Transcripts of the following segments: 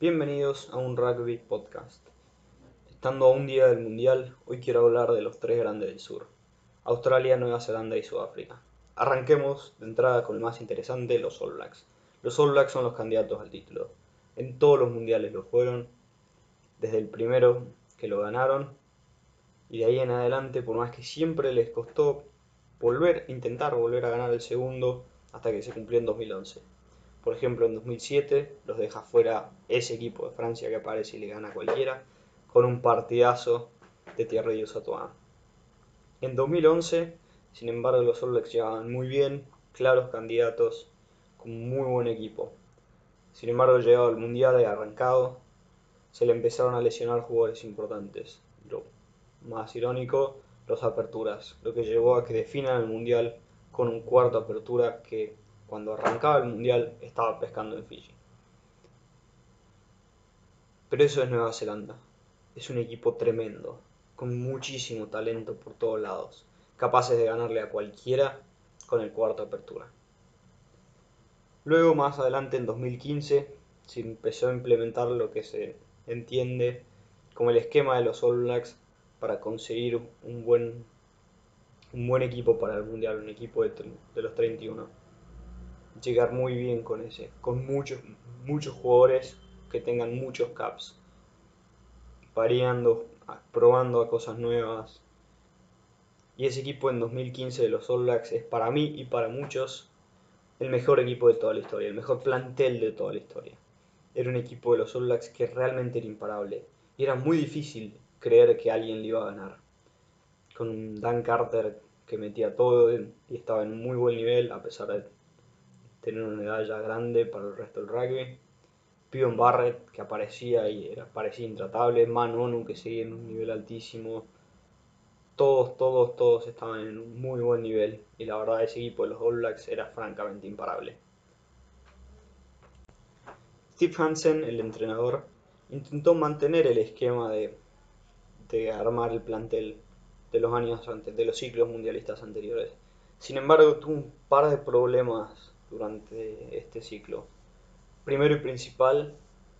Bienvenidos a un Rugby Podcast. Estando a un día del Mundial, hoy quiero hablar de los tres grandes del sur, Australia, Nueva Zelanda y Sudáfrica. Arranquemos de entrada con el más interesante, los All Blacks. Los All Blacks son los candidatos al título. En todos los mundiales lo fueron, desde el primero que lo ganaron, y de ahí en adelante, por más que siempre les costó volver, intentar volver a ganar el segundo, hasta que se cumplió en 2011. Por ejemplo, en 2007 los deja fuera ese equipo de Francia que aparece y le gana cualquiera, con un partidazo de Thierry Satoan. En 2011, sin embargo, los All Blacks llegaban muy bien, claros candidatos, con muy buen equipo. Sin embargo, llegado al Mundial y arrancado, se le empezaron a lesionar jugadores importantes. Lo más irónico, los aperturas, lo que llevó a que definan el Mundial con un cuarto apertura que cuando arrancaba el mundial estaba pescando en Fiji. Pero eso es Nueva Zelanda. Es un equipo tremendo, con muchísimo talento por todos lados, capaces de ganarle a cualquiera con el cuarto apertura. Luego, más adelante, en 2015, se empezó a implementar lo que se entiende como el esquema de los All Blacks para conseguir un buen, equipo para el Mundial, un equipo de, de los 31 llegar muy bien con ese, con muchos, muchos jugadores que tengan muchos caps, variando, probando a cosas nuevas. Y ese equipo en 2015 de los All Blacks es para mí y para muchos el mejor equipo de toda la historia, el mejor plantel de toda la historia. Era un equipo de los All Blacks que realmente era imparable. Y era muy difícil creer que alguien le iba a ganar. Con Dan Carter que metía todo y estaba en muy buen nivel a pesar de tener una edad ya grande para el resto del rugby. Pion Barrett, que aparecía y era, parecía intratable. Man Onu, que seguía en un nivel altísimo. Todos, todos, todos estaban en un muy buen nivel. Y la verdad, ese equipo de los All Blacks era francamente imparable. Steve Hansen, el entrenador, intentó mantener el esquema de, de armar el plantel de los años antes, de los ciclos mundialistas anteriores. Sin embargo, tuvo un par de problemas durante este ciclo. Primero y principal,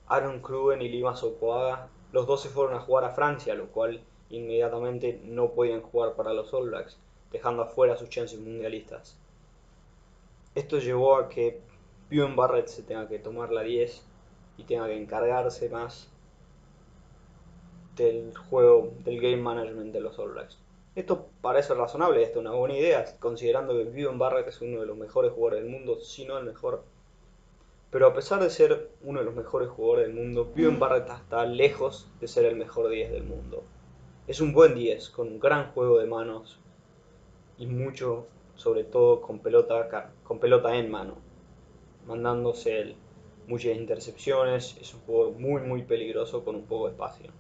Aaron Krugen y Lima Sokoaga, los dos se fueron a jugar a Francia, lo cual inmediatamente no podían jugar para los All Blacks, dejando afuera sus chances mundialistas. Esto llevó a que Bjorn Barrett se tenga que tomar la 10 y tenga que encargarse más del juego, del game management de los All Blacks. Esto parece razonable, esto es una buena idea, considerando que Vivian Barrett es uno de los mejores jugadores del mundo, si no el mejor. Pero a pesar de ser uno de los mejores jugadores del mundo, Vivian Barrett está lejos de ser el mejor 10 del mundo. Es un buen 10, con un gran juego de manos y mucho, sobre todo con pelota, con pelota en mano, mandándose muchas intercepciones, es un juego muy muy peligroso con un poco de espacio.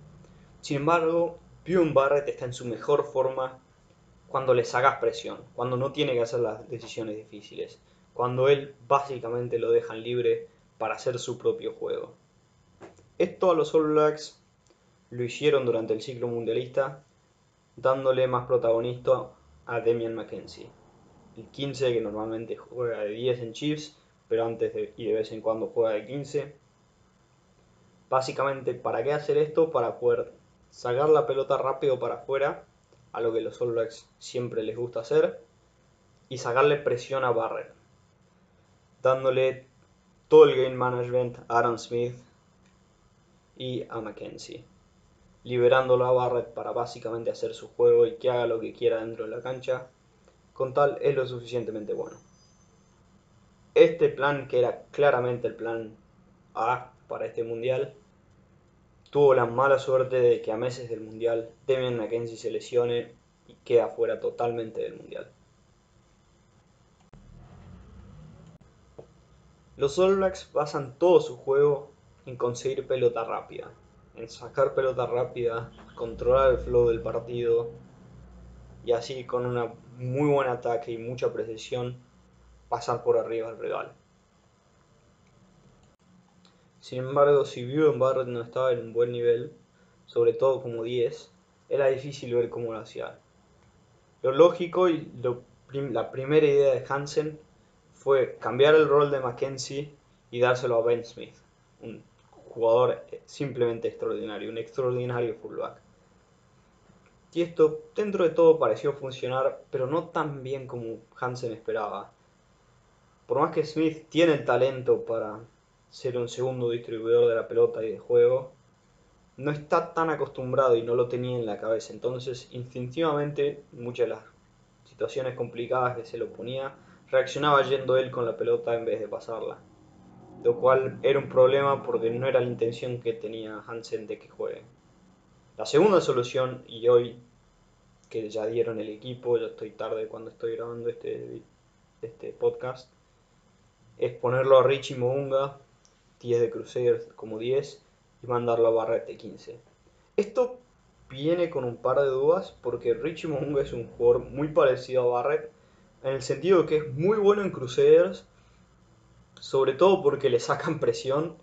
Sin embargo, Bjorn Barrett está en su mejor forma cuando le sacas presión, cuando no tiene que hacer las decisiones difíciles, cuando él básicamente lo dejan libre para hacer su propio juego. Esto a los All Blacks lo hicieron durante el ciclo mundialista, dándole más protagonista a Demian McKenzie, el 15 que normalmente juega de 10 en Chiefs, pero antes y de vez en cuando juega de 15. Básicamente, ¿para qué hacer esto? Para poder sacar la pelota rápido para afuera, a lo que los All Blacks siempre les gusta hacer, y sacarle presión a Barrett, dándole todo el game management a Aaron Smith y a Mackenzie, liberándolo a Barrett para básicamente hacer su juego y que haga lo que quiera dentro de la cancha, con tal es lo suficientemente bueno. Este plan, que era claramente el plan A para este mundial, tuvo la mala suerte de que a meses del Mundial Demian McKenzie se lesione y queda fuera totalmente del Mundial. Los All Blacks basan todo su juego en conseguir pelota rápida, en sacar pelota rápida, controlar el flow del partido y así con un muy buen ataque y mucha precisión pasar por arriba al rival. Sin embargo, si Barrett no estaba en un buen nivel, sobre todo como 10, era difícil ver cómo lo hacía. Lo lógico y la primera idea de Hansen fue cambiar el rol de Mackenzie y dárselo a Ben Smith, un jugador simplemente extraordinario, un extraordinario fullback. Y esto dentro de todo pareció funcionar, pero no tan bien como Hansen esperaba. Por más que Smith tiene el talento para ser un segundo distribuidor de la pelota y de juego, no está tan acostumbrado y no lo tenía en la cabeza. Entonces, instintivamente, muchas de las situaciones complicadas que se lo ponía, reaccionaba yendo él con la pelota en vez de pasarla. Lo cual era un problema porque no era la intención que tenía Hansen de que juegue. La segunda solución, y hoy que ya dieron el equipo, ya estoy tarde cuando estoy grabando este, este podcast, es ponerlo a Richie Mounga, 10 de Crusaders como 10, y mandarlo a Barrett de 15. Esto viene con un par de dudas porque Richie es un jugador muy parecido a Barrett, en el sentido de que es muy bueno en Crusaders, sobre todo porque le sacan presión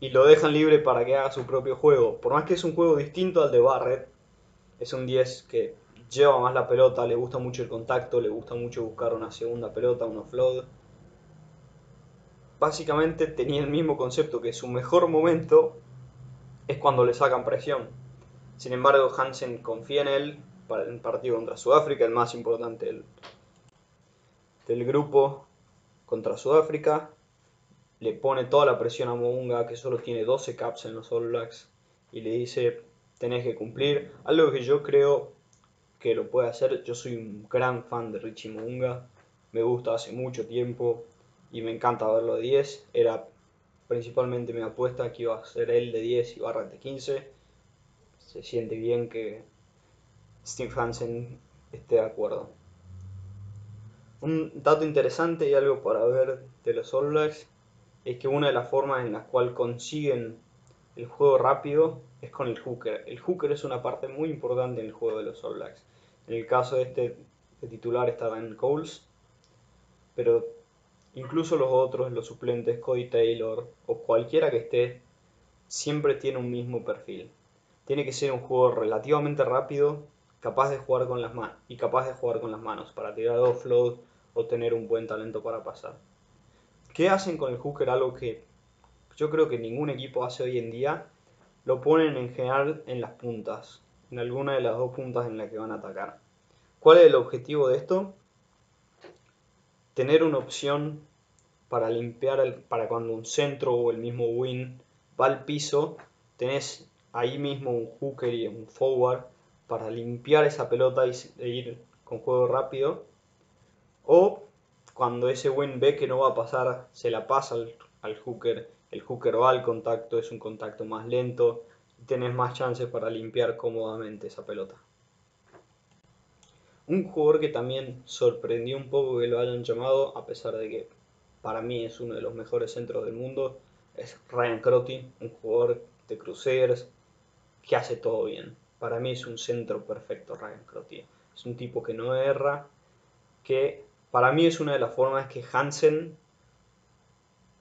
y lo dejan libre para que haga su propio juego. Por más que es un juego distinto al de Barrett, es un 10 que lleva más la pelota, le gusta mucho el contacto, le gusta mucho buscar una segunda pelota, un offload. Básicamente tenía el mismo concepto que su mejor momento es cuando le sacan presión. Sin embargo, Hansen confía en él para el partido contra Sudáfrica, el más importante del, grupo contra Sudáfrica le pone toda la presión a Mounga, que solo tiene 12 caps en los All Blacks, y le dice, tenés que cumplir. Algo que yo creo que lo puede hacer. Yo soy un gran fan de Richie Mounga, me gusta hace mucho tiempo y me encanta verlo de 10. Era principalmente mi apuesta que iba a ser él de 10 y Barra de 15. Se siente bien que Steve Hansen esté de acuerdo. Un dato interesante y algo para ver de los All Blacks es que una de las formas en las cuales consiguen el juego rápido es con el hooker. El hooker es una parte muy importante en el juego de los All Blacks. En el caso de este titular está Dan Coles, pero incluso los otros, los suplentes, Cody Taylor o cualquiera que esté, siempre tiene un mismo perfil. Tiene que ser un juego relativamente rápido, capaz de jugar con las manos y capaz de jugar con las manos para tirar offload o tener un buen talento para pasar. ¿Qué hacen con el hooker? Algo que yo creo que ningún equipo hace hoy en día. Lo ponen en general en las puntas, en alguna de las dos puntas en las que van a atacar. ¿Cuál es el objetivo de esto? Tener una opción para limpiar, para cuando un centro o el mismo win va al piso, tenés ahí mismo un hooker y un forward para limpiar esa pelota y ir con juego rápido. O cuando ese win ve que no va a pasar, se la pasa al, hooker, el hooker va al contacto, es un contacto más lento y tenés más chances para limpiar cómodamente esa pelota. Un jugador que también sorprendió un poco que lo hayan llamado, a pesar de que para mí es uno de los mejores centros del mundo, es Ryan Crotty, un jugador de Crusaders que hace todo bien. Para mí es un centro perfecto Ryan Crotty. Es un tipo que no erra, que para mí es una de las formas que Hansen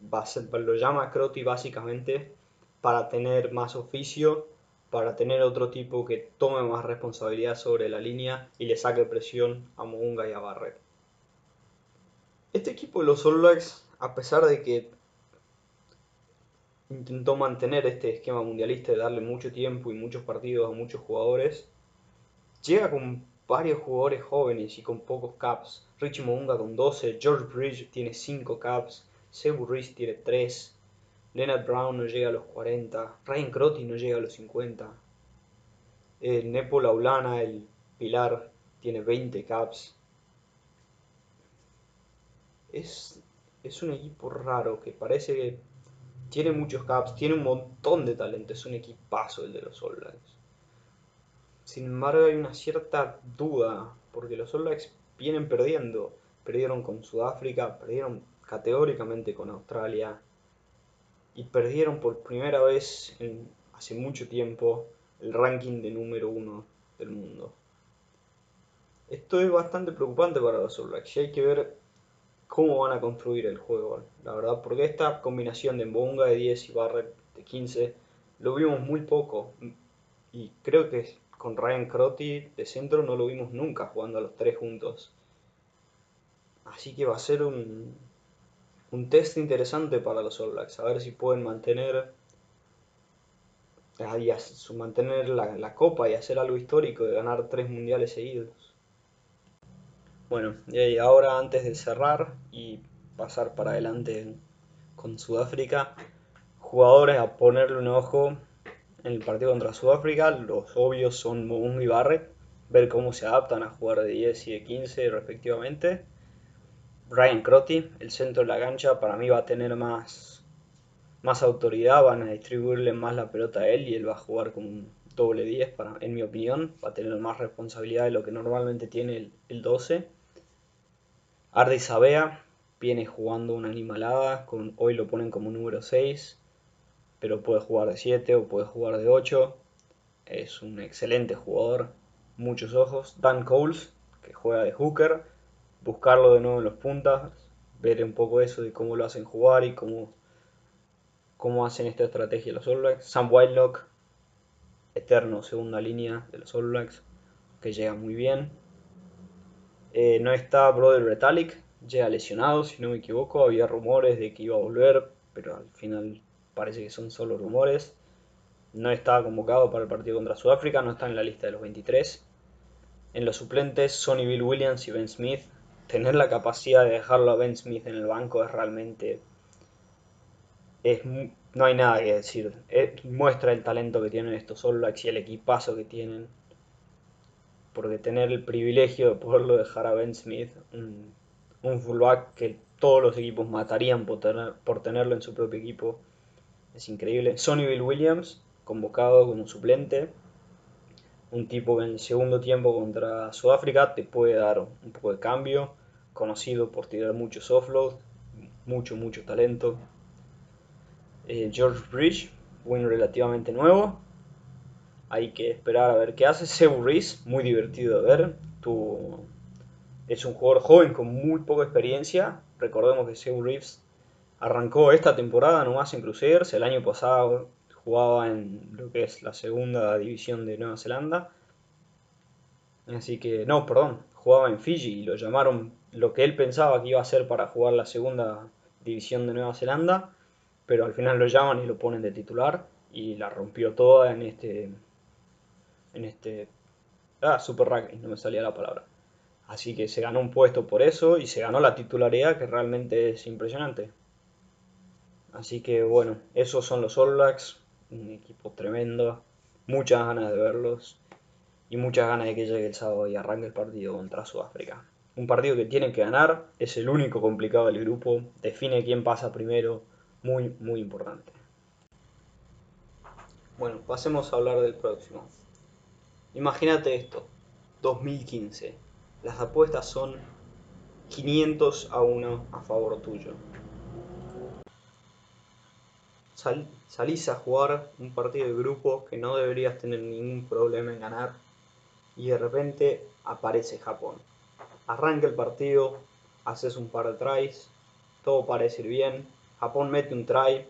lo llama Crotty básicamente para tener más oficio, para tener otro tipo que tome más responsabilidad sobre la línea y le saque presión a Mounga y a Barrett. Este equipo de los All Blacks, a pesar de que intentó mantener este esquema mundialista de darle mucho tiempo y muchos partidos a muchos jugadores, llega con varios jugadores jóvenes y con pocos caps. Richie Mounga con 12, George Bridge tiene 5 caps, Sebu Reese tiene 3, Leonard Brown no llega a los 40, Ryan Crotty no llega a los 50, eh, Nepo Laulana, el pilar, tiene 20 caps. Es, es un equipo raro que parece que tiene muchos caps, tiene un montón de talento, es un equipazo el de los All Blacks. Sin embargo, hay una cierta duda, porque los All Blacks vienen perdiendo. Perdieron con Sudáfrica, perdieron categóricamente con Australia y perdieron por primera vez en hace mucho tiempo el ranking de número uno del mundo. Esto es bastante preocupante para los All Blacks y hay que ver cómo van a construir el juego, la verdad, porque esta combinación de Mbonga de 10 y Barrett de 15 lo vimos muy poco y creo que con Ryan Crotty de centro no lo vimos nunca jugando a los tres juntos. Así que va a ser un, un test interesante para los All Blacks, a ver si pueden mantener y mantener la, copa y hacer algo histórico de ganar tres mundiales seguidos. Bueno, y ahora antes de cerrar y pasar para adelante con Sudáfrica, jugadores a ponerle un ojo en el partido contra Sudáfrica, los obvios son Moungo y Barrett, ver cómo se adaptan a jugar de 10 y de 15 respectivamente. Brian Crotty, el centro de la cancha, para mí va a tener más más autoridad, van a distribuirle más la pelota a él y él va a jugar como un doble 10, para, en mi opinión, va a tener más responsabilidad de lo que normalmente tiene el, 12. Ardi Sabea viene jugando una animalada, hoy lo ponen como número 6, pero puede jugar de 7 o puede jugar de 8. Es un excelente jugador, muchos ojos. Dan Coles, que juega de hooker, buscarlo de nuevo en los puntas, ver un poco eso de cómo lo hacen jugar y cómo cómo hacen esta estrategia los All Blacks. Sam Whitelock, eterno segunda línea de los All Blacks, que llega muy bien. Eh, no está Brother Retalic, llega lesionado, si no me equivoco. Había rumores de que iba a volver, pero al final parece que son solo rumores. No está convocado para el partido contra Sudáfrica, no está en la lista de los 23. En los suplentes, Sonny Bill Williams y Ben Smith. Tener la capacidad de dejarlo a Ben Smith en el banco es realmente no hay nada que decir. muestra el talento que tienen estos All Blacks y el equipazo que tienen. Porque tener el privilegio de poderlo dejar a Ben Smith, un, fullback que todos los equipos matarían por, tenerlo en su propio equipo, es increíble. Sonny Bill Williams, convocado como suplente. Un tipo que en el segundo tiempo contra Sudáfrica te puede dar un poco de cambio. Conocido por tirar muchos offload, mucho, mucho talento. Eh, George Bridge, win relativamente nuevo. Hay que esperar a ver qué hace. Sebu Reese, muy divertido de ver. Es un jugador joven con muy poca experiencia. Recordemos que Sebu Reeves arrancó esta temporada nomás en Crusaders. El año pasado jugaba en lo que es la segunda división de Nueva Zelanda. Así que, no, perdón, jugaba en Fiji y lo llamaron lo que él pensaba que iba a ser para jugar la segunda división de Nueva Zelanda pero al final lo llaman y lo ponen de titular y la rompió toda en este en este ah super rugby no me salía la palabra así que se ganó un puesto por eso y se ganó la titularidad que realmente es impresionante así que bueno esos son los All Blacks un equipo tremendo muchas ganas de verlos y muchas ganas de que llegue el sábado y arranque el partido contra Sudáfrica un partido que tienen que ganar es el único complicado del grupo define quién pasa primero muy, muy importante. Bueno, pasemos a hablar del próximo. Imagínate esto, 2015. Las apuestas son 500 a 1 a favor tuyo. salís a jugar un partido de grupo que no deberías tener ningún problema en ganar y de repente aparece Japón. Arranca el partido, haces un par de tries, todo parece ir bien, Japón mete un try,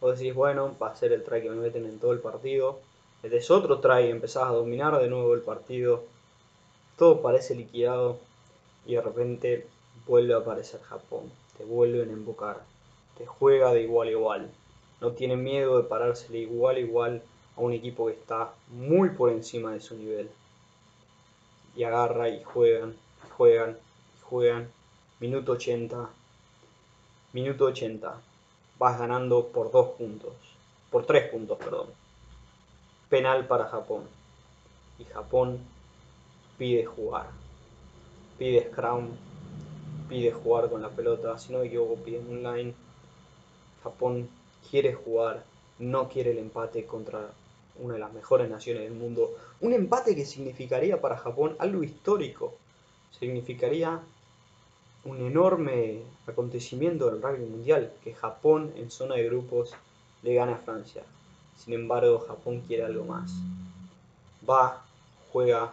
vos decís, bueno, va a ser el try que me meten en todo el partido. Metes otro try y empezás a dominar de nuevo el partido. Todo parece liquidado y de repente vuelve a aparecer Japón. Te vuelven a embocar. Te juega de igual a igual. No tiene miedo de pararse de igual a igual a un equipo que está muy por encima de su nivel. Y agarra y juegan, juegan, juegan. Minuto 80, Minuto 80. Vas ganando por dos puntos. Por tres puntos, perdón. Penal para Japón. Y Japón pide jugar. Pide scrum. Pide jugar con la pelota. Si no me equivoco, online. Japón quiere jugar. No quiere el empate contra una de las mejores naciones del mundo. Un empate que significaría para Japón algo histórico. Significaría un enorme acontecimiento del rugby mundial, que Japón en zona de grupos le gana a Francia. Sin embargo, Japón quiere algo más. Va, juega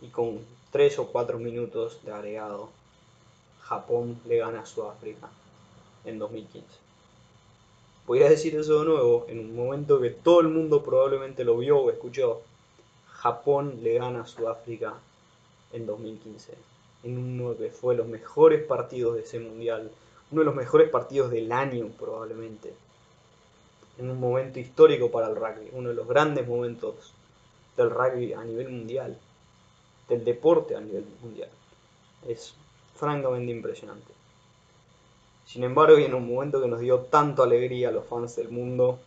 y con 3 o 4 minutos de agregado, Japón le gana a Sudáfrica en 2015. Voy a decir eso de nuevo, en un momento que todo el mundo probablemente lo vio o escuchó. Japón le gana a Sudáfrica en 2015 en uno que fue los mejores partidos de ese mundial, uno de los mejores partidos del año probablemente. En un momento histórico para el rugby, uno de los grandes momentos del rugby a nivel mundial, del deporte a nivel mundial. Es francamente impresionante. Sin embargo, y en un momento que nos dio tanto alegría a los fans del mundo,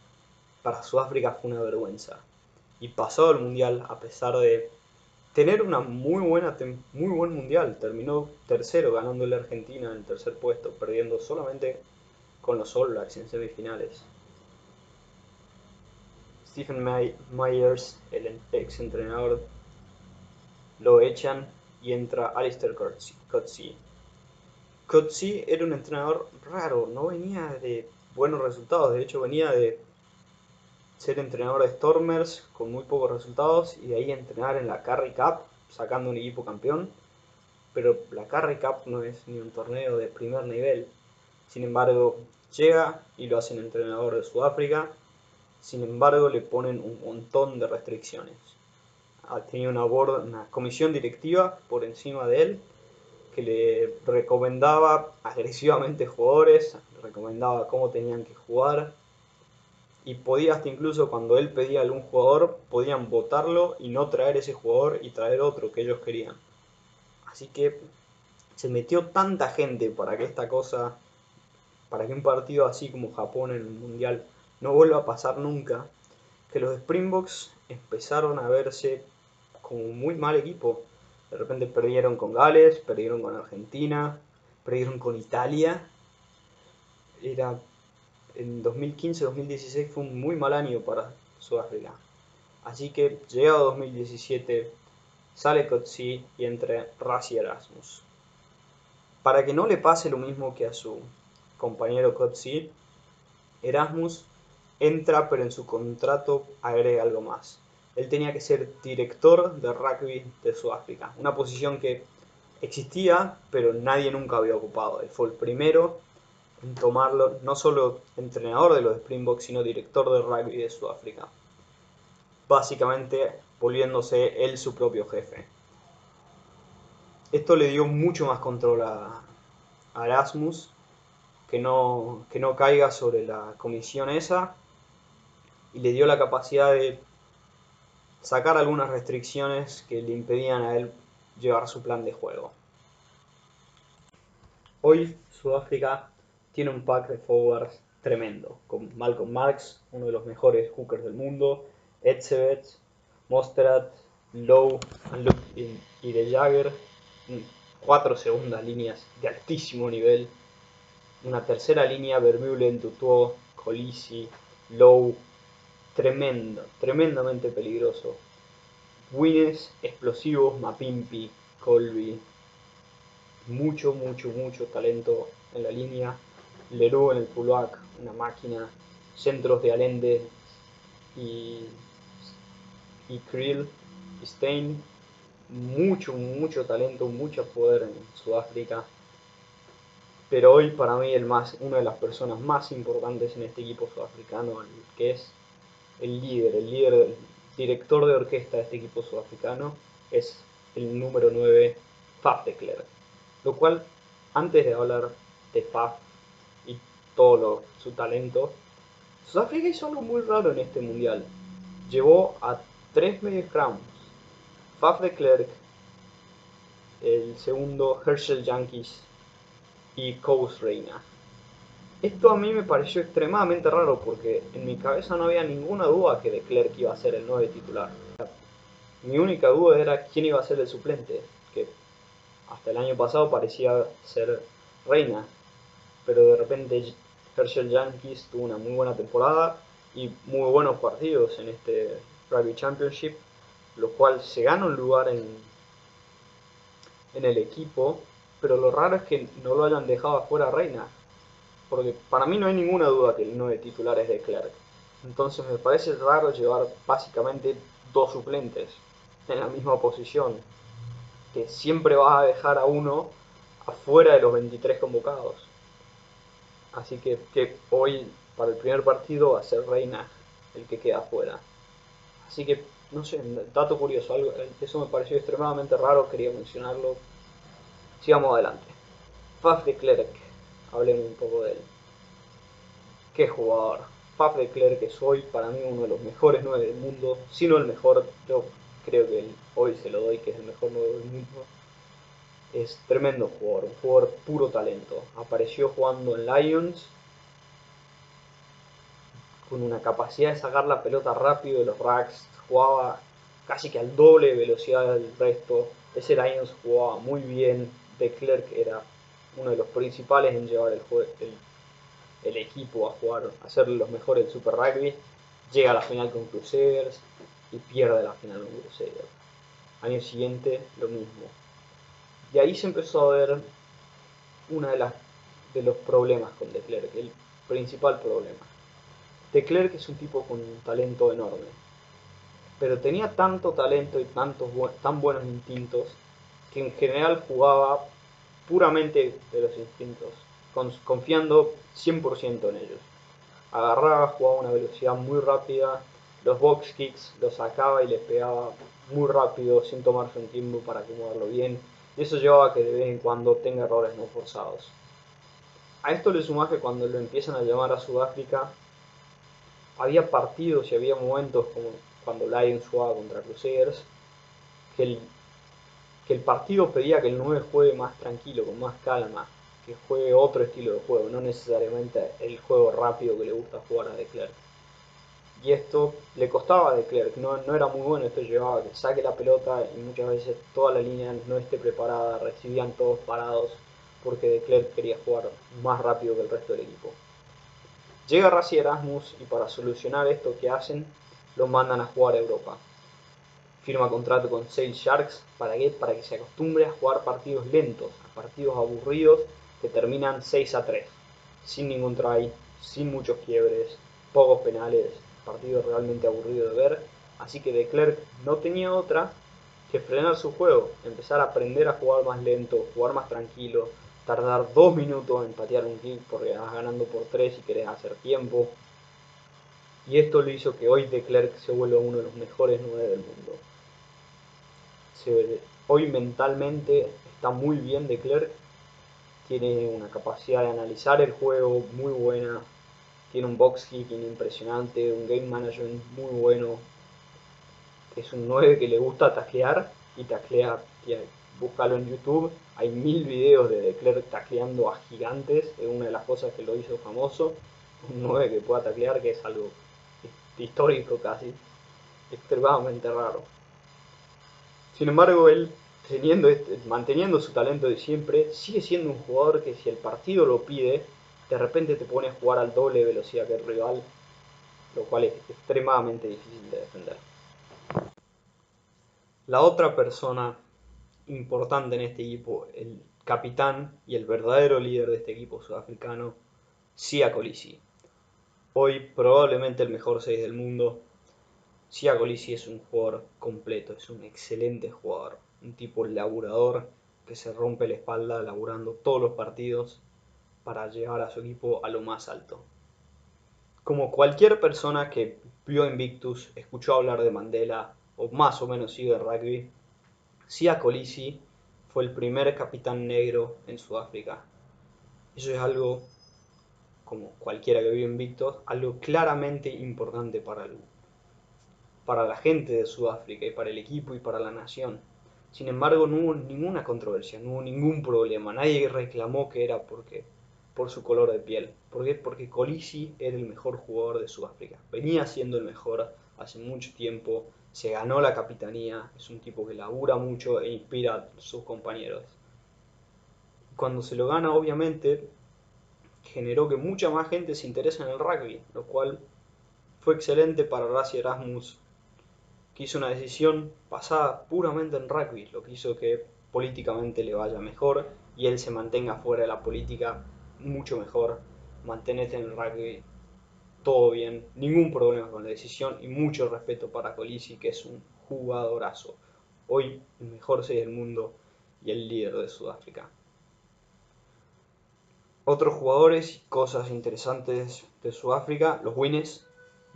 para Sudáfrica fue una vergüenza. Y pasó el mundial a pesar de tener una muy buena muy buen mundial. Terminó tercero ganando la Argentina en el tercer puesto, perdiendo solamente con los All Blacks en semifinales. Stephen Myers, el ex entrenador, lo echan y entra Alistair Coetzee. Coetzee era un entrenador raro, no venía de buenos resultados, de hecho venía de ser entrenador de Stormers con muy pocos resultados y de ahí entrenar en la Carry Cup sacando un equipo campeón. Pero la Carry Cup no es ni un torneo de primer nivel. Sin embargo, llega y lo hacen entrenador de Sudáfrica. Sin embargo, le ponen un montón de restricciones. Tenido una, una comisión directiva por encima de él que le recomendaba agresivamente jugadores, recomendaba cómo tenían que jugar y podía hasta incluso cuando él pedía a algún jugador, podían votarlo y no traer ese jugador y traer otro que ellos querían. Así que se metió tanta gente para que esta cosa, para que un partido así como Japón en el Mundial no vuelva a pasar nunca, que los Springboks empezaron a verse como un muy mal equipo. De repente perdieron con Gales, perdieron con Argentina, perdieron con Italia. Era en 2015-2016 fue un muy mal año para Sudáfrica. Así que llegado 2017 sale Coetzee y entre Rassi Erasmus. Para que no le pase lo mismo que a su compañero Coetzee, Erasmus entra pero en su contrato agrega algo más. Él tenía que ser director de rugby de Sudáfrica, una posición que existía pero nadie nunca había ocupado. Él fue el primero en tomarlo, no solo entrenador de los Springboks, sino director de rugby de Sudáfrica. Básicamente volviéndose él su propio jefe. Esto le dio mucho más control a, Erasmus, que no, que no caiga sobre la comisión esa, y le dio la capacidad de sacar algunas restricciones que le impedían a él llevar su plan de juego. Hoy Sudáfrica tiene un pack de forwards tremendo, con Malcolm Marx, uno de los mejores hookers del mundo, Edsebet, Mostrat, Lowe y De Jagger, cuatro segundas líneas de altísimo nivel, una tercera línea, Vermeulen, Dutour, Colisi, Lowe, tremendo, tremendamente peligroso. Wines, explosivos, Mapimpi, Colby, mucho, mucho, mucho talento en la línea Leroux en el pullback, una máquina, centros de Allende y, y Krill Stein, mucho, mucho talento, mucho poder en Sudáfrica. Pero hoy para mí el más, una de las personas más importantes en este equipo sudafricano, que es el líder, el líder, el director de orquesta de este equipo sudafricano, es el número 9, Faf de Klerk. Lo cual, antes de hablar de Faf, todo su talento. Sudáfrica hizo algo muy raro en este mundial. Llevó a tres medios crowns. Faf de Klerk, el segundo Herschel Yankees y Kous Reina. Esto a mí me pareció extremadamente raro porque en mi cabeza no había ninguna duda que de iba a ser el nuevo titular. Mi única duda era quién iba a ser el suplente, que hasta el año pasado parecía ser Reina, pero de repente Herschel Yankees tuvo una muy buena temporada y muy buenos partidos en este Rugby Championship, lo cual se gana un lugar en, en el equipo, pero lo raro es que no lo hayan dejado afuera Reina, porque para mí no hay ninguna duda que el 9 titular es de Clark. Entonces me parece raro llevar básicamente dos suplentes en la misma posición, que siempre vas a dejar a uno afuera de los 23 convocados. Así que, hoy, para el primer partido, va a ser Reina el que queda afuera. Así que, no sé, dato curioso, algo, eso me pareció extremadamente raro, quería mencionarlo. Sigamos adelante. Faf de Klerk, hablemos un poco de él. Qué jugador, Faf de Klerk es hoy para mí uno de los mejores 9 del mundo, si no el mejor, yo creo que hoy se lo doy que es el mejor 9 del mundo. Es tremendo jugador, un jugador puro talento. Apareció jugando en Lions con una capacidad de sacar la pelota rápido de los racks, jugaba casi que al doble velocidad del resto. Ese Lions jugaba muy bien, de Klerk era uno de los principales en llevar el, el, equipo a jugar, a ser los mejores del Super Rugby. Llega a la final con Crusaders y pierde la final con Crusaders. Año siguiente, lo mismo. Y ahí se empezó a ver uno de, las, de los problemas con De Klerk, el principal problema. De Klerk es un tipo con un talento enorme, pero tenía tanto talento y tantos tan buenos instintos que en general jugaba puramente de los instintos, confiando 100% en ellos. Agarraba, jugaba a una velocidad muy rápida, los box kicks los sacaba y les pegaba muy rápido sin tomarse un tiempo para acomodarlo bien, y eso llevaba a que de vez en cuando tenga errores no forzados. A esto le suma que cuando lo empiezan a llamar a Sudáfrica, había partidos y había momentos como cuando Lions jugaba contra Crusaders, que el, que el partido pedía que el 9 juegue más tranquilo, con más calma, que juegue otro estilo de juego, no necesariamente el juego rápido que le gusta jugar a De. Y esto le costaba a De no, no era muy bueno, esto llevaba a que saque la pelota y muchas veces toda la línea no esté preparada, recibían todos parados porque De quería jugar más rápido que el resto del equipo. Llega Razi Erasmus y para solucionar esto que hacen, lo mandan a jugar a Europa. Firma contrato con Sale Sharks para que, para que se acostumbre a jugar partidos lentos, a partidos aburridos que terminan 6 a 3, sin ningún try, sin muchos quiebres, pocos penales, partido realmente aburrido de ver. Así que De Klerk no tenía otra que frenar su juego, empezar a aprender a jugar más lento, jugar más tranquilo, tardar dos minutos en patear un kick porque vas ganando por tres y querés hacer tiempo, y esto lo hizo que hoy De Klerk se vuelva uno de los mejores nueve del mundo. Hoy mentalmente está muy bien De Klerk, tiene una capacidad de analizar el juego muy buena, tiene un box kicking impresionante, un game management muy bueno, es un 9 que le gusta taclear y taclea, búscalo en YouTube, hay mil videos de De Klerk tacleando a gigantes, es una de las cosas que lo hizo famoso, un 9 que pueda taclear que es algo histórico casi, extremadamente raro. Sin embargo, él, este, manteniendo su talento de siempre, sigue siendo un jugador que si el partido lo pide, de repente te pone a jugar al doble velocidad que el rival, lo cual es extremadamente difícil de defender. La otra persona importante en este equipo, el capitán y el verdadero líder de este equipo sudafricano, Sia Colisi. Hoy probablemente el mejor 6 del mundo. Colisi es un jugador completo, es un excelente jugador. Un tipo laburador que se rompe la espalda laburando todos los partidos para llevar a su equipo a lo más alto. Como cualquier persona que vio Invictus, escuchó hablar de Mandela o más o menos sigue rugby, Sia Colisi fue el primer capitán negro en Sudáfrica. Eso es algo como cualquiera que vive invicto, algo claramente importante para, el, para la gente de Sudáfrica y para el equipo y para la nación. Sin embargo, no hubo ninguna controversia, no hubo ningún problema. Nadie reclamó que era porque por su color de piel. ¿Por qué? Porque Colisi era el mejor jugador de Sudáfrica. Venía siendo el mejor hace mucho tiempo. Se ganó la capitanía. Es un tipo que labura mucho e inspira a sus compañeros. Cuando se lo gana, obviamente, generó que mucha más gente se interese en el rugby, lo cual fue excelente para Razi Erasmus, que hizo una decisión basada puramente en rugby, lo que hizo que políticamente le vaya mejor y él se mantenga fuera de la política mucho mejor. Mantenete en el rugby, todo bien, ningún problema con la decisión y mucho respeto para Colisi, que es un jugadorazo. Hoy el mejor 6 del mundo y el líder de Sudáfrica. Otros jugadores y cosas interesantes de Sudáfrica, los Wines,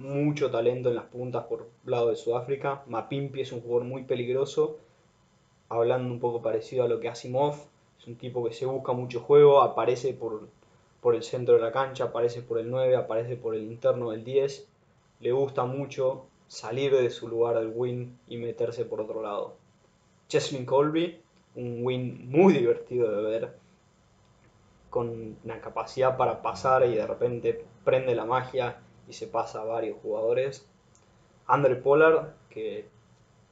mucho talento en las puntas por lado de Sudáfrica. Mapimpi es un jugador muy peligroso, hablando un poco parecido a lo que Asimov, es un tipo que se busca mucho juego, aparece por, por el centro de la cancha, aparece por el 9, aparece por el interno del 10. Le gusta mucho salir de su lugar del win y meterse por otro lado. Cheslin Colby, un win muy divertido de ver, con una capacidad para pasar y de repente prende la magia y se pasa a varios jugadores. Andre Pollard, que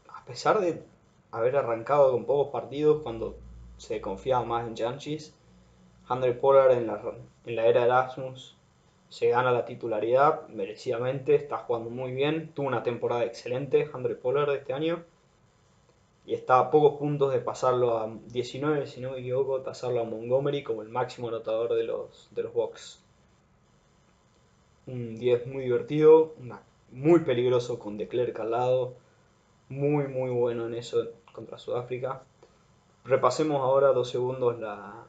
a pesar de haber arrancado con pocos partidos cuando se confiaba más en Janchis, Andre Pollard en la, en la era Erasmus se gana la titularidad merecidamente, está jugando muy bien, tuvo una temporada excelente Andre Pollard este año y está a pocos puntos de pasarlo a 19, si no me equivoco, pasarlo a Montgomery como el máximo anotador de los, de los Bucks. Un 10 muy divertido, muy peligroso con De Klerk al lado, muy muy bueno en eso contra Sudáfrica. Repasemos ahora dos segundos la,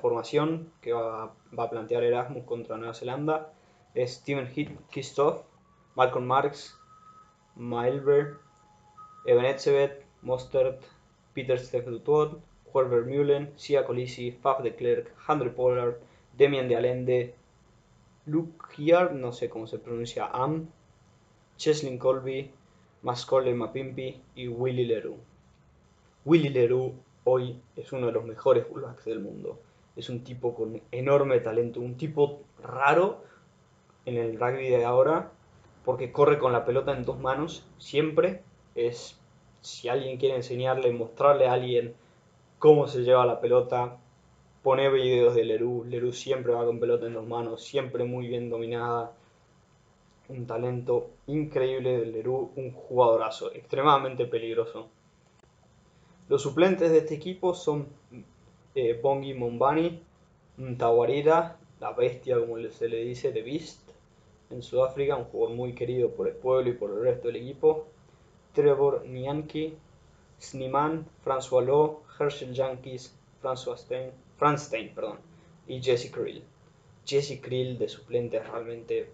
formación que va, a plantear Erasmus contra Nueva Zelanda. Es Steven Kistoff, Malcolm Marks, Maelber, Eben Etzebeth, Mostert, Peter Stefan Herbert Mullen, Sia Colisi, Faf de Klerk, Pollard, Demian de Allende, Yard, no sé cómo se pronuncia, Am, Cheslin Colby, Mascole Mapimpi y Willy Leroux. Willy Leroux hoy es uno de los mejores fullbacks del mundo. Es un tipo con enorme talento, un tipo raro en el rugby de ahora, porque corre con la pelota en dos manos, siempre es si alguien quiere enseñarle, mostrarle a alguien cómo se lleva la pelota, pone videos de Leroux. Leroux siempre va con pelota en las manos, siempre muy bien dominada. Un talento increíble de Leroux, un jugadorazo, extremadamente peligroso. Los suplentes de este equipo son eh, Bongi Mombani, Tawarira, la bestia como se le dice, de Beast, en Sudáfrica, un jugador muy querido por el pueblo y por el resto del equipo. Trevor Nianki, Sniman, François Lowe, Herschel Yankees, François Stein, Franz Stein perdón, y Jesse Krill. Jesse Krill de suplente es realmente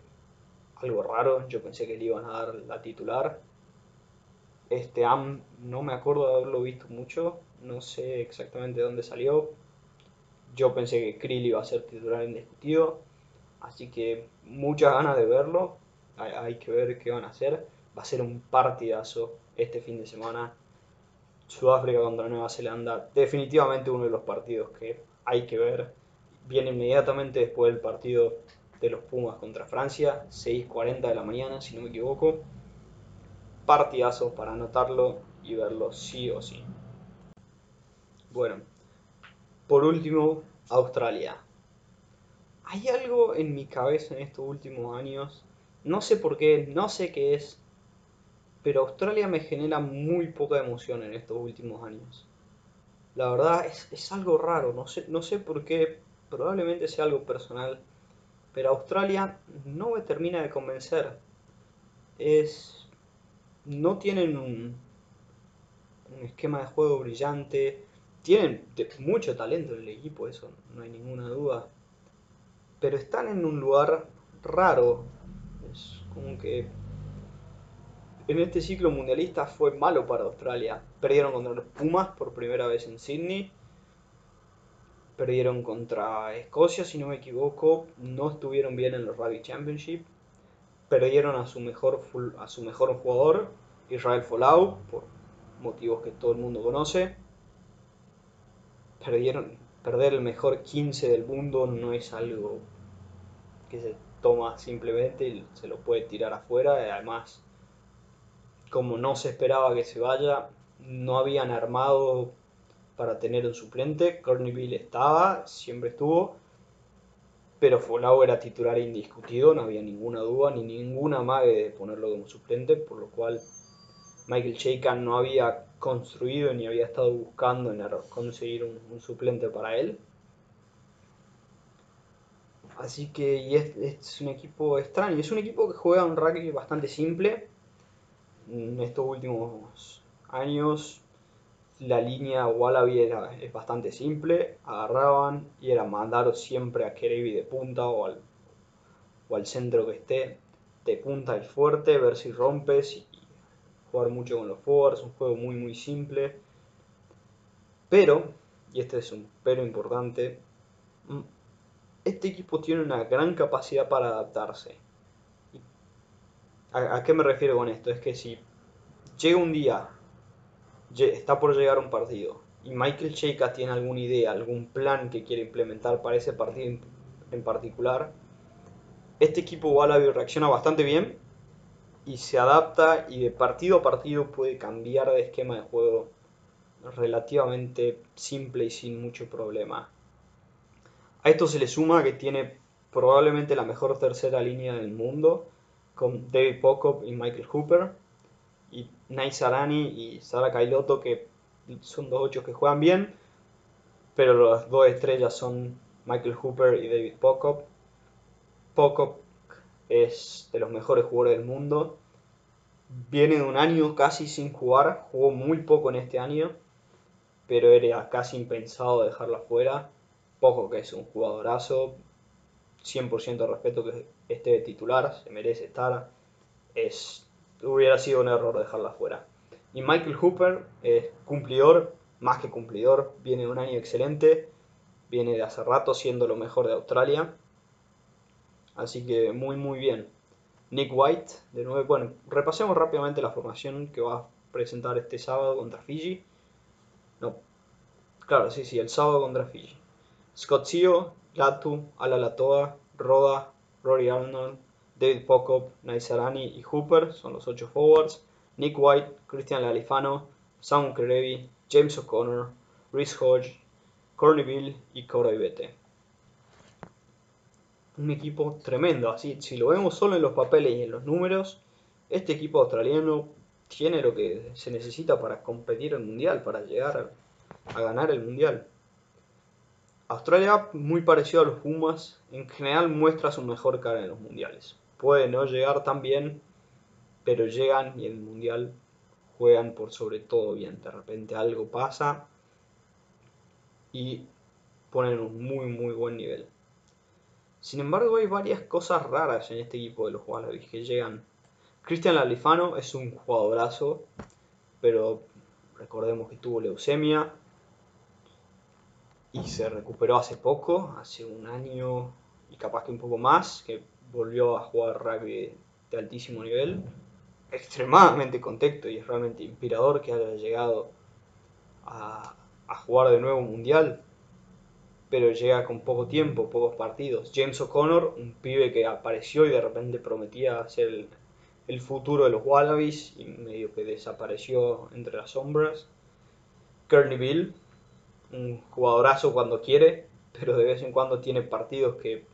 algo raro, yo pensé que le iban a dar la titular. Este Am no me acuerdo de haberlo visto mucho, no sé exactamente de dónde salió. Yo pensé que Krill iba a ser titular indiscutido, así que muchas ganas de verlo. Hay que ver qué van a hacer va a ser un partidazo este fin de semana. Sudáfrica contra Nueva Zelanda, definitivamente uno de los partidos que hay que ver. Viene inmediatamente después del partido de los Pumas contra Francia, 6.40 de la mañana, si no me equivoco. Partidazo para anotarlo y verlo sí o sí. Bueno, por último, Australia. Hay algo en mi cabeza en estos últimos años, no sé por qué, no sé qué es, pero Australia me genera muy poca emoción en estos últimos años. La verdad es, algo raro, no sé, no sé por qué, probablemente sea algo personal, pero Australia no me termina de convencer. Es. No tienen un, un esquema de juego brillante. Tienen mucho talento en el equipo, eso no hay ninguna duda. Pero están en un lugar raro. Es como que en este ciclo mundialista fue malo para Australia. Perdieron contra los Pumas por primera vez en Sydney. Perdieron contra Escocia, si no me equivoco. No estuvieron bien en los Rugby Championship. Perdieron a su mejor, a su mejor jugador, Israel Folau, por motivos que todo el mundo conoce. Perdieron, perder el mejor 15 del mundo no es algo que se toma simplemente y se lo puede tirar afuera. Además, como no se esperaba que se vaya, no habían armado para tener un suplente. Corneville estaba, siempre estuvo, pero Folau era titular indiscutido, no había ninguna duda ni ninguna mague de ponerlo como suplente, por lo cual Michael Shakan no había construido ni había estado buscando en conseguir un, suplente para él. Así que es, es, un equipo extraño, es un equipo que juega un rugby bastante simple, en estos últimos años la línea Wallaby era, es bastante simple, agarraban y era mandar siempre a Kerevi de punta o al, o al centro que esté de punta y fuerte, ver si rompes y jugar mucho con los forwards, un juego muy muy simple. Pero, y este es un pero importante, este equipo tiene una gran capacidad para adaptarse. ¿A, qué me refiero con esto? Es que si llega un día, está por llegar un partido, y Michael Cheika tiene alguna idea, algún plan que quiere implementar para ese partido en particular, este equipo Wallaby reacciona bastante bien y se adapta y de partido a partido puede cambiar de esquema de juego relativamente simple y sin mucho problema. A esto se le suma que tiene probablemente la mejor tercera línea del mundo con David Pocop y Michael Hooper y Nai Sarani y Sara Kailoto que son dos ocho que juegan bien pero las dos estrellas son Michael Hooper y David Pocop Pocop es de los mejores jugadores del mundo viene de un año casi sin jugar jugó muy poco en este año pero era casi impensado dejarlo afuera. Poco que es un jugadorazo, 100% de respeto que esté de titular, se merece estar. Es, hubiera sido un error dejarlo afuera. Y Michael Hooper es cumplidor, más que cumplidor, viene de un año excelente, viene de hace rato siendo lo mejor de Australia. Así que muy muy bien. Nick White, de nuevo, bueno, repasemos rápidamente la formación que va a presentar este sábado contra Fiji. No. Claro, sí, sí, el sábado contra Fiji. Scott Sio, Latu, Alalatoa, Roda, Rory Arnold, David Pocop, Naisarani y Hooper son los ocho forwards. Nick White, Christian Lalifano, Sam Kerevi, James O'Connor, Rhys Hodge, Corneyville y Corey Bete. Un equipo tremendo, así, si lo vemos solo en los papeles y en los números, este equipo australiano tiene lo que se necesita para competir el mundial, para llegar a, ganar el mundial. Australia, muy parecido a los Pumas, en general muestra su mejor cara en los mundiales. Puede no llegar tan bien, pero llegan y en el mundial juegan por sobre todo bien. De repente algo pasa y ponen un muy muy buen nivel. Sin embargo, hay varias cosas raras en este equipo de los Wallabies que llegan Cristian Lalifano es un jugadorazo, pero recordemos que tuvo leucemia y se recuperó hace poco, hace un año y capaz que un poco más, que volvió a jugar rugby de altísimo nivel, extremadamente contento y es realmente inspirador que haya llegado a, jugar de nuevo un mundial, pero llega con poco tiempo, pocos partidos. James O'Connor, un pibe que apareció y de repente prometía ser el el futuro de los Wallabies y medio que desapareció entre las sombras. Kearney Bill, un jugadorazo cuando quiere, pero de vez en cuando tiene partidos que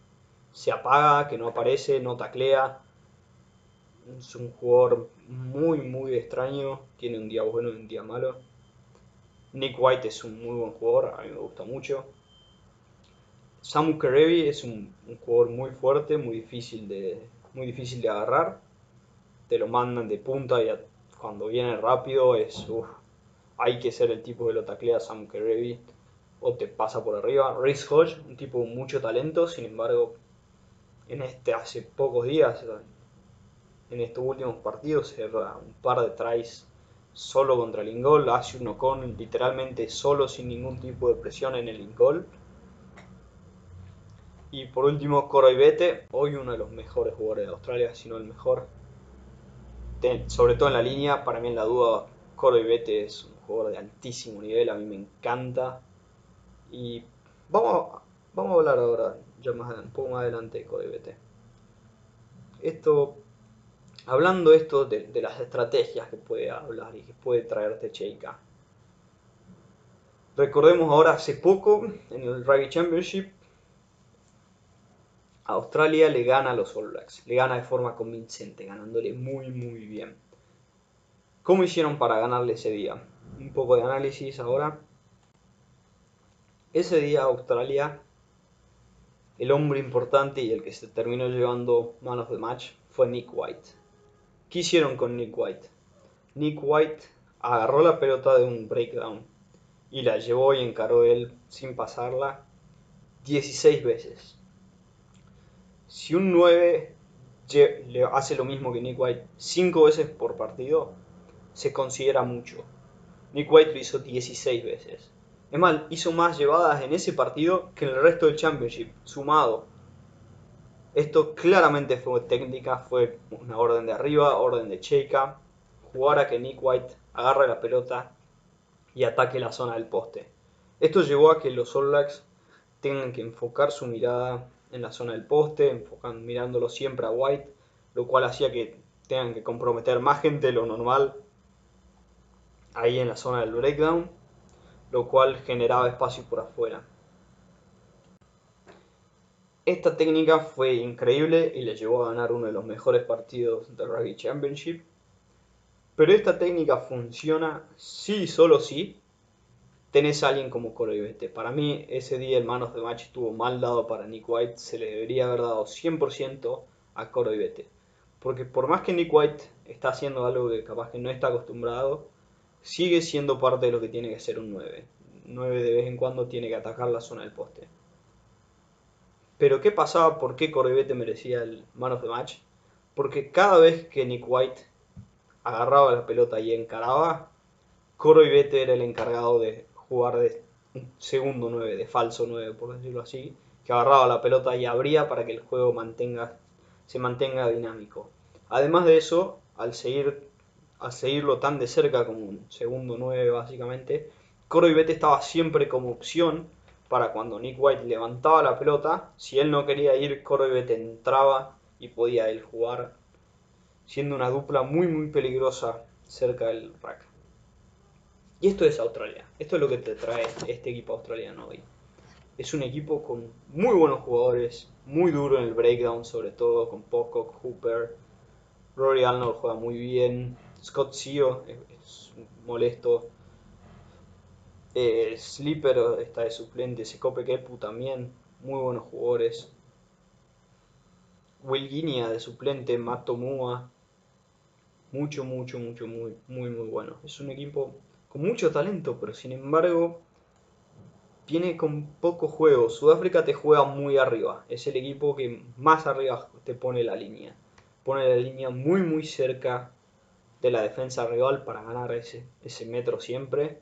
se apaga, que no aparece, no taclea. Es un jugador muy, muy extraño. Tiene un día bueno y un día malo. Nick White es un muy buen jugador, a mí me gusta mucho. Samu Kerevi es un, jugador muy fuerte, muy difícil de, muy difícil de agarrar te lo mandan de punta y cuando viene rápido es, hay que ser el tipo que lo taclea Sam Kerevi o te pasa por arriba. Rhys Hodge, un tipo con mucho talento, sin embargo, en este hace pocos días, en estos últimos partidos, se un par de tries solo contra el ingol, hace uno con literalmente solo sin ningún tipo de presión en el ingol. Y por último, Bete, hoy uno de los mejores jugadores de Australia, si no el mejor sobre todo en la línea, para mí en la duda, Bete es de altísimo nivel, a mí me encanta. Y vamos, vamos a hablar ahora, ya más, un poco más adelante de Bete. Esto, hablando esto de, de, las estrategias que puede hablar y que puede traerte Cheika. Recordemos ahora hace poco en el Rugby Championship Australia le gana a los All Blacks, le gana de forma convincente, ganándole muy muy bien. ¿Cómo hicieron para ganarle ese día? Un poco de análisis ahora. Ese día Australia, el hombre importante y el que se terminó llevando man of the match fue Nick White. ¿Qué hicieron con Nick White? Nick White agarró la pelota de un breakdown y la llevó y encaró él sin pasarla 16 veces. Si un 9 le hace lo mismo que Nick White 5 veces por partido, se considera mucho. Nick White lo hizo 16 veces. Es más, hizo más llevadas en ese partido que en el resto del Championship, sumado. Esto claramente fue técnica, fue una orden de arriba, orden de Cheika. Jugar a que Nick White agarre la pelota y ataque la zona del poste. Esto llevó a que los All tengan que enfocar su mirada en la zona del poste, enfocan, mirándolo siempre a White, lo cual hacía que tengan que comprometer más gente de lo normal ahí en la zona del breakdown, lo cual generaba espacio por afuera. Esta técnica fue increíble y le llevó a ganar uno de los mejores partidos del Rugby Championship. Pero esta técnica funciona si solo si tenés a alguien como Corey Para mí ese día el manos de match estuvo mal dado para Nick White, se le debería haber dado 100% a Corey Porque por más que Nick White está haciendo algo que capaz que no está acostumbrado, sigue siendo parte de lo que tiene que ser un 9. 9 de vez en cuando tiene que atacar la zona del poste. Pero ¿qué pasaba? ¿Por qué Corribete merecía el man of the match? Porque cada vez que Nick White agarraba la pelota y encaraba, Corribete era el encargado de jugar de segundo 9, de falso 9, por decirlo así, que agarraba la pelota y abría para que el juego mantenga, se mantenga dinámico. Además de eso, al seguir a seguirlo tan de cerca como un segundo 9 básicamente, Coro y estaba siempre como opción para cuando Nick White levantaba la pelota, si él no quería ir, y entraba y podía él jugar, siendo una dupla muy muy peligrosa cerca del rack. Y esto es Australia, esto es lo que te trae este equipo australiano hoy. Es un equipo con muy buenos jugadores, muy duro en el breakdown, sobre todo con Pocock, Hooper, Rory Arnold juega muy bien, Scott Sio es, molesto. Eh, Slipper está de suplente. Secope Kepu también. Muy buenos jugadores. Will Guinea de suplente. Mato Mua. Mucho, mucho, mucho, muy, muy, muy bueno. Es un equipo con mucho talento, pero sin embargo viene con poco juego. Sudáfrica te juega muy arriba. Es el equipo que más arriba te pone la línea. Pone la línea muy, muy cerca de la defensa rival para ganar ese, ese metro siempre.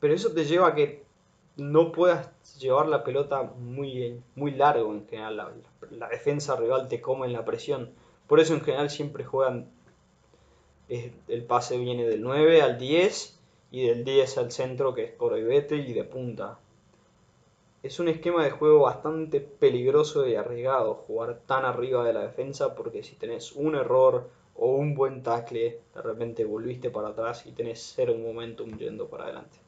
Pero eso te lleva a que no puedas llevar la pelota muy, muy largo en general. La, defensa rival te come en la presión. Por eso en general siempre juegan. el pase viene del 9 al 10 y del 10 al centro que es vete y de punta. Es un esquema de juego bastante peligroso y arriesgado jugar tan arriba de la defensa porque si tenés un error o un buen tackle, de repente volviste para atrás y tenés cero momentum yendo para adelante.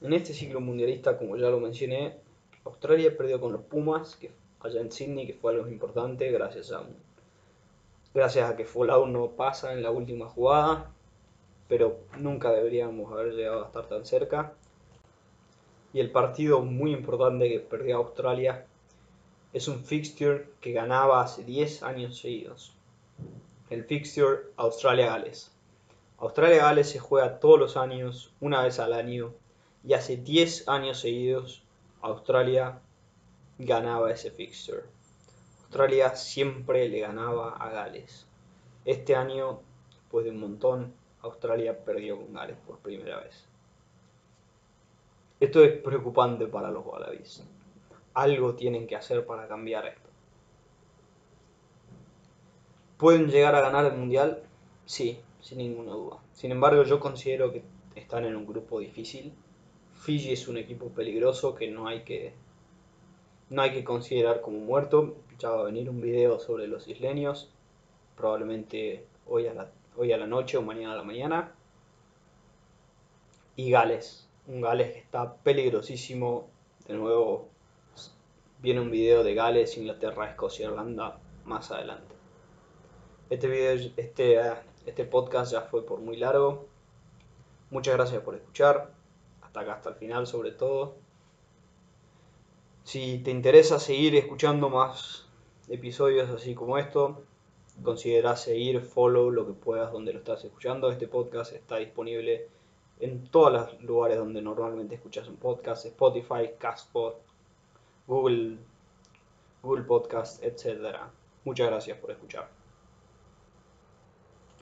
En este ciclo mundialista, como ya lo mencioné, Australia perdió con los Pumas, que allá en Sydney, que fue algo importante, gracias a gracias a que Fallout no pasa en la última jugada, pero nunca deberíamos haber llegado a estar tan cerca. Y el partido muy importante que perdió Australia es un fixture que ganaba hace 10 años seguidos. El fixture Australia-Gales. Australia-Gales se juega todos los años, una vez al año, y hace 10 años seguidos Australia ganaba ese fixture. Australia siempre le ganaba a Gales. Este año, después de un montón, Australia perdió con Gales por primera vez. Esto es preocupante para los Wallabies algo tienen que hacer para cambiar esto. ¿Pueden llegar a ganar el Mundial? Sí, sin ninguna duda. Sin embargo, yo considero que están en un grupo difícil. Fiji es un equipo peligroso que no hay que, no hay que considerar como muerto. Ya va a venir un video sobre los isleños, probablemente hoy a la, hoy a la noche o mañana a la mañana. Y Gales, un Gales que está peligrosísimo. De nuevo, Viene un video de Gales, Inglaterra, Escocia, Irlanda más adelante. Este video, este, este podcast ya fue por muy largo. Muchas gracias por escuchar. Hasta acá, hasta el final sobre todo. Si te interesa seguir escuchando más episodios así como esto, considera seguir, follow lo que puedas donde lo estás escuchando. Este podcast está disponible en todos los lugares donde normalmente escuchas un podcast, Spotify, Castbox, Google, Google Podcast, etc. Muchas gracias por escuchar.